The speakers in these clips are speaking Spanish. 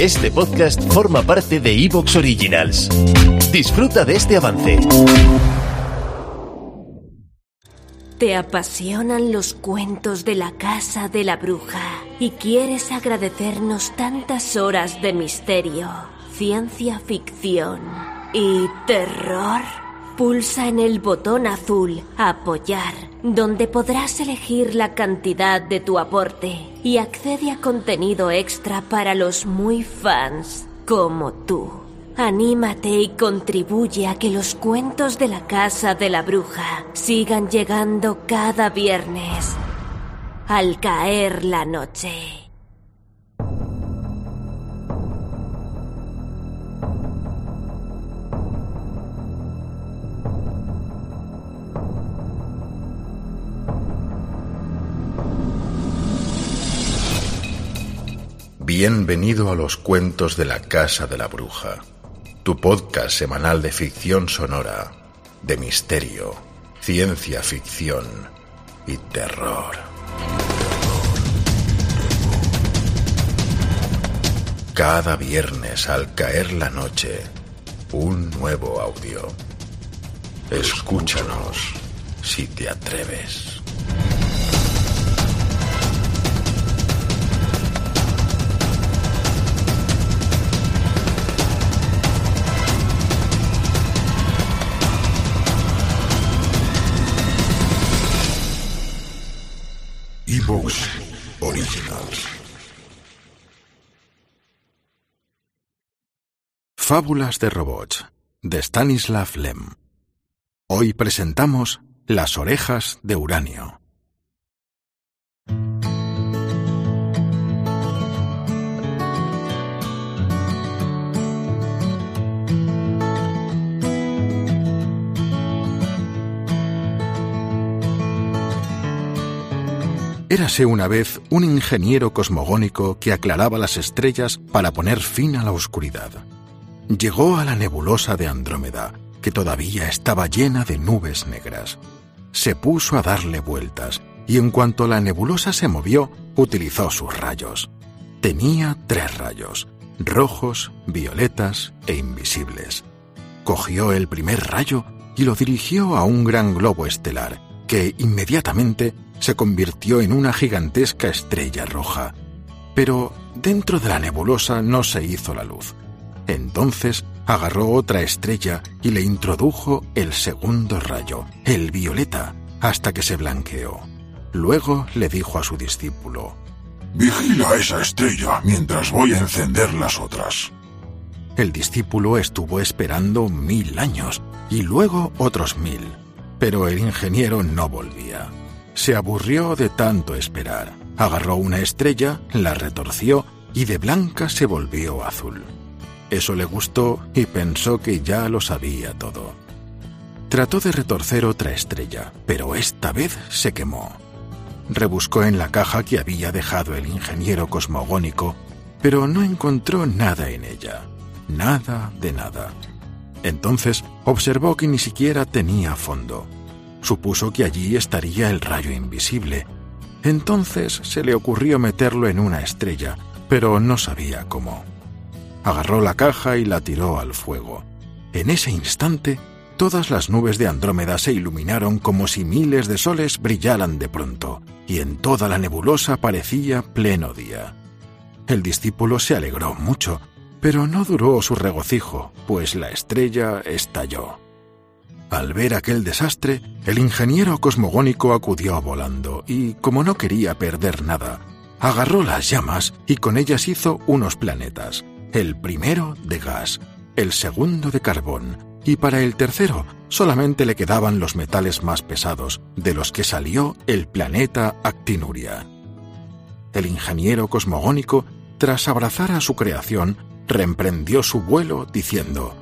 Este podcast forma parte de Evox Originals. Disfruta de este avance. Te apasionan los cuentos de la casa de la bruja y quieres agradecernos tantas horas de misterio, ciencia ficción y terror. Pulsa en el botón azul Apoyar, donde podrás elegir la cantidad de tu aporte y accede a contenido extra para los muy fans como tú. Anímate y contribuye a que los cuentos de la casa de la bruja sigan llegando cada viernes al caer la noche. Bienvenido a los cuentos de la Casa de la Bruja, tu podcast semanal de ficción sonora, de misterio, ciencia ficción y terror. Cada viernes al caer la noche, un nuevo audio. Escúchanos si te atreves. Originals. Fábulas de robots de Stanislav Lem. Hoy presentamos Las orejas de uranio. Érase una vez un ingeniero cosmogónico que aclaraba las estrellas para poner fin a la oscuridad. Llegó a la nebulosa de Andrómeda, que todavía estaba llena de nubes negras. Se puso a darle vueltas, y en cuanto la nebulosa se movió, utilizó sus rayos. Tenía tres rayos, rojos, violetas e invisibles. Cogió el primer rayo y lo dirigió a un gran globo estelar, que inmediatamente se convirtió en una gigantesca estrella roja. Pero dentro de la nebulosa no se hizo la luz. Entonces agarró otra estrella y le introdujo el segundo rayo, el violeta, hasta que se blanqueó. Luego le dijo a su discípulo, Vigila esa estrella mientras voy a encender las otras. El discípulo estuvo esperando mil años y luego otros mil, pero el ingeniero no volvía. Se aburrió de tanto esperar. Agarró una estrella, la retorció y de blanca se volvió azul. Eso le gustó y pensó que ya lo sabía todo. Trató de retorcer otra estrella, pero esta vez se quemó. Rebuscó en la caja que había dejado el ingeniero cosmogónico, pero no encontró nada en ella. Nada de nada. Entonces observó que ni siquiera tenía fondo supuso que allí estaría el rayo invisible. Entonces se le ocurrió meterlo en una estrella, pero no sabía cómo. Agarró la caja y la tiró al fuego. En ese instante, todas las nubes de Andrómeda se iluminaron como si miles de soles brillaran de pronto, y en toda la nebulosa parecía pleno día. El discípulo se alegró mucho, pero no duró su regocijo, pues la estrella estalló. Al ver aquel desastre, el ingeniero cosmogónico acudió volando y, como no quería perder nada, agarró las llamas y con ellas hizo unos planetas, el primero de gas, el segundo de carbón, y para el tercero solamente le quedaban los metales más pesados, de los que salió el planeta Actinuria. El ingeniero cosmogónico, tras abrazar a su creación, reemprendió su vuelo diciendo,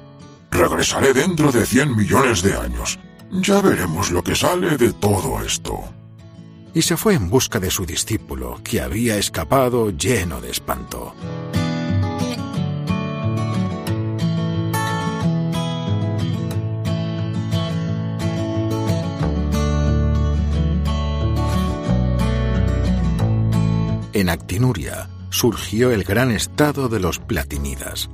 Regresaré dentro de 100 millones de años. Ya veremos lo que sale de todo esto. Y se fue en busca de su discípulo, que había escapado lleno de espanto. En Actinuria, surgió el gran estado de los platinidas.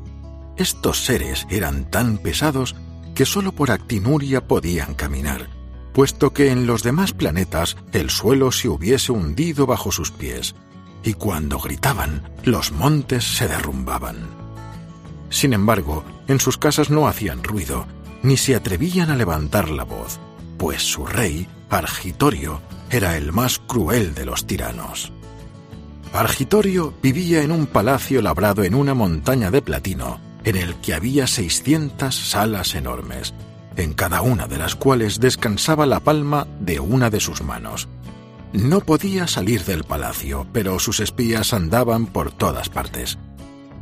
Estos seres eran tan pesados que sólo por actinuria podían caminar, puesto que en los demás planetas el suelo se hubiese hundido bajo sus pies, y cuando gritaban los montes se derrumbaban. Sin embargo, en sus casas no hacían ruido, ni se atrevían a levantar la voz, pues su rey, Argitorio, era el más cruel de los tiranos. Argitorio vivía en un palacio labrado en una montaña de platino, en el que había seiscientas salas enormes, en cada una de las cuales descansaba la palma de una de sus manos. No podía salir del palacio, pero sus espías andaban por todas partes.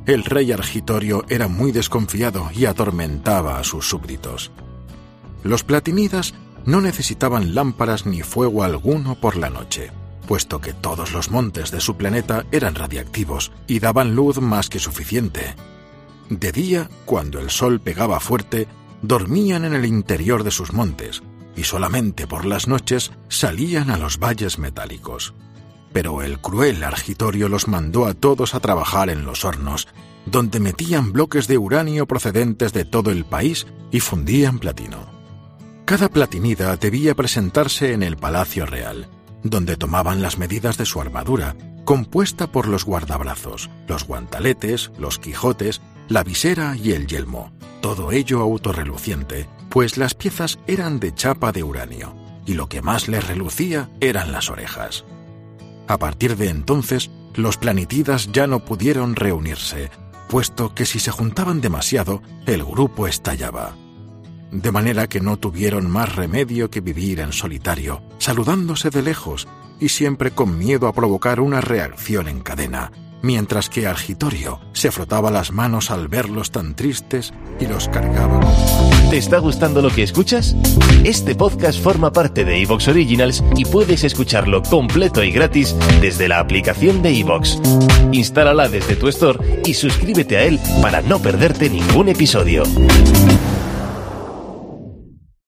El rey Argitorio era muy desconfiado y atormentaba a sus súbditos. Los platinidas no necesitaban lámparas ni fuego alguno por la noche, puesto que todos los montes de su planeta eran radiactivos y daban luz más que suficiente. De día, cuando el sol pegaba fuerte, dormían en el interior de sus montes, y solamente por las noches salían a los valles metálicos. Pero el cruel Argitorio los mandó a todos a trabajar en los hornos, donde metían bloques de uranio procedentes de todo el país y fundían platino. Cada platinida debía presentarse en el Palacio Real, donde tomaban las medidas de su armadura, compuesta por los guardabrazos, los guantaletes, los quijotes, la visera y el yelmo, todo ello autorreluciente, pues las piezas eran de chapa de uranio, y lo que más les relucía eran las orejas. A partir de entonces, los planitidas ya no pudieron reunirse, puesto que si se juntaban demasiado, el grupo estallaba de manera que no tuvieron más remedio que vivir en solitario, saludándose de lejos y siempre con miedo a provocar una reacción en cadena, mientras que Argitorio se frotaba las manos al verlos tan tristes y los cargaba. ¿Te está gustando lo que escuchas? Este podcast forma parte de Evox Originals y puedes escucharlo completo y gratis desde la aplicación de Evox. Instálala desde tu store y suscríbete a él para no perderte ningún episodio.